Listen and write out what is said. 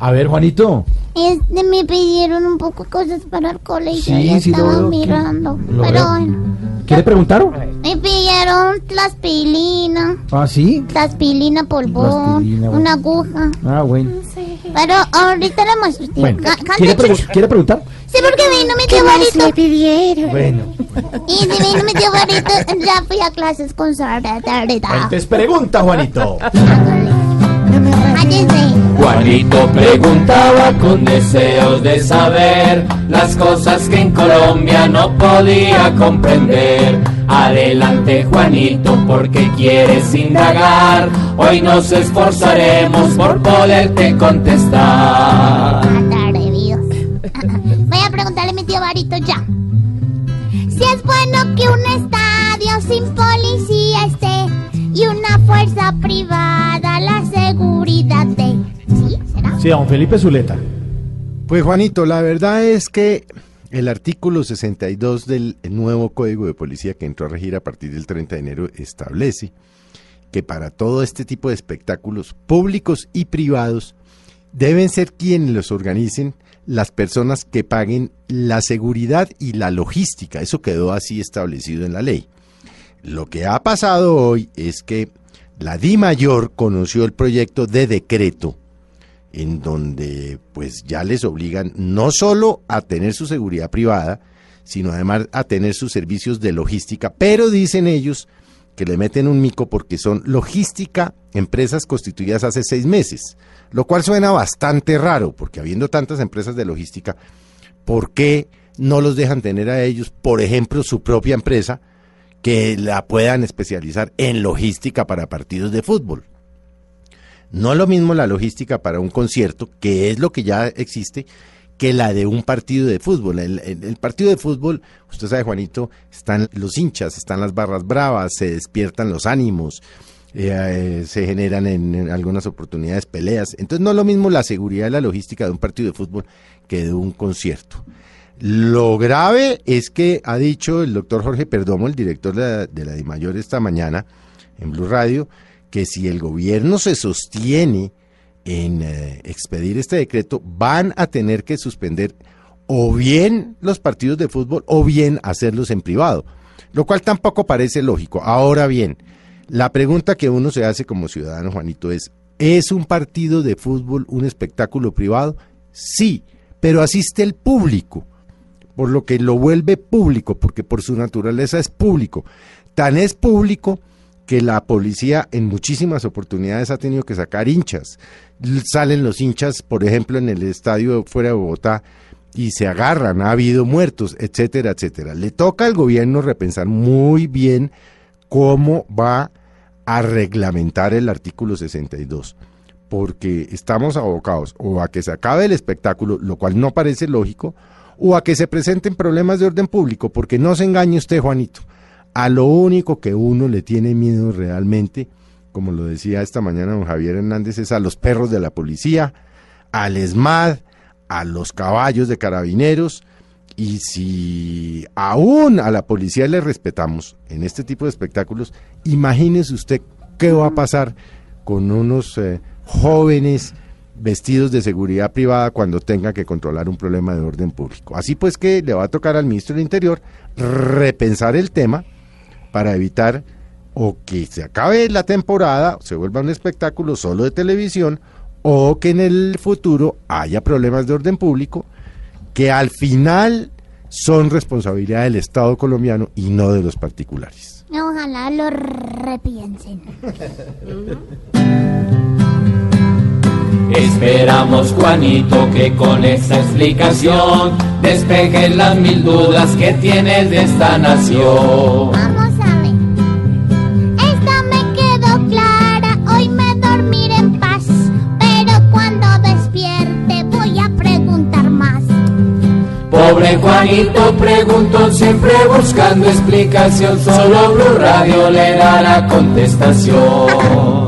A ver, Juanito. Este, me pidieron un poco de cosas para el colegio. Sí, yo sí, lo estaba veo. mirando. Lo pero bueno, ¿Qué le preguntaron? me pidieron plaspilina, Ah, sí. plaspilina polvón, bueno. una aguja. Ah, bueno. Pero ahorita le muestro. Bueno, canta, ¿quiere, pregu- chucho. ¿quiere preguntar? Sí, porque vino mi tío Barito. pidieron? Bueno. Y si vino mi tío Barito, ya fui a clases con Sara. Entonces pregunta, Juanito. Juanito preguntaba con deseos de saber las cosas que en Colombia no podía comprender. Adelante Juanito porque quieres indagar. Hoy nos esforzaremos por poderte contestar. Voy a preguntarle a mi tío Barito ya. Si es bueno que un estadio sin policía esté y una fuerza privada la de. ¿Sí? Don Felipe Zuleta. Pues Juanito, la verdad es que el artículo 62 del nuevo Código de Policía que entró a regir a partir del 30 de enero establece que para todo este tipo de espectáculos públicos y privados deben ser quienes los organicen las personas que paguen la seguridad y la logística. Eso quedó así establecido en la ley. Lo que ha pasado hoy es que la Di Mayor conoció el proyecto de decreto en donde pues ya les obligan no solo a tener su seguridad privada, sino además a tener sus servicios de logística, pero dicen ellos que le meten un mico porque son logística, empresas constituidas hace seis meses, lo cual suena bastante raro, porque habiendo tantas empresas de logística, ¿por qué no los dejan tener a ellos, por ejemplo, su propia empresa, que la puedan especializar en logística para partidos de fútbol? No es lo mismo la logística para un concierto, que es lo que ya existe, que la de un partido de fútbol. El, el- partido de fútbol, usted sabe, Juanito, están los hinchas, están las barras bravas, se despiertan los ánimos, eh, eh, se generan en, en algunas oportunidades peleas. Entonces no es lo mismo la seguridad y la logística de un partido de fútbol que de un concierto. Lo grave es que ha dicho el doctor Jorge Perdomo, el director de la, de la DIMAYOR esta mañana en Blue Radio, que si el gobierno se sostiene en eh, expedir este decreto, van a tener que suspender o bien los partidos de fútbol o bien hacerlos en privado, lo cual tampoco parece lógico. Ahora bien, la pregunta que uno se hace como ciudadano, Juanito, es, ¿es un partido de fútbol un espectáculo privado? Sí, pero asiste el público por lo que lo vuelve público, porque por su naturaleza es público. Tan es público que la policía en muchísimas oportunidades ha tenido que sacar hinchas. Salen los hinchas, por ejemplo, en el estadio fuera de Bogotá y se agarran, ha habido muertos, etcétera, etcétera. Le toca al gobierno repensar muy bien cómo va a reglamentar el artículo 62 porque estamos abocados o a que se acabe el espectáculo, lo cual no parece lógico, o a que se presenten problemas de orden público, porque no se engañe usted, Juanito. A lo único que uno le tiene miedo realmente, como lo decía esta mañana don Javier Hernández, es a los perros de la policía, al ESMAD, a los caballos de carabineros, y si aún a la policía le respetamos en este tipo de espectáculos, imagínese usted qué va a pasar con unos eh, jóvenes vestidos de seguridad privada cuando tenga que controlar un problema de orden público. Así pues que le va a tocar al ministro del Interior repensar el tema para evitar o que se acabe la temporada, se vuelva un espectáculo solo de televisión, o que en el futuro haya problemas de orden público que al final son responsabilidad del Estado colombiano y no de los particulares. Ojalá lo repiensen. Esperamos Juanito que con esta explicación despejes las mil dudas que tienes de esta nación. Pobre Juanito preguntó siempre buscando explicación, solo Blue Radio le dará contestación.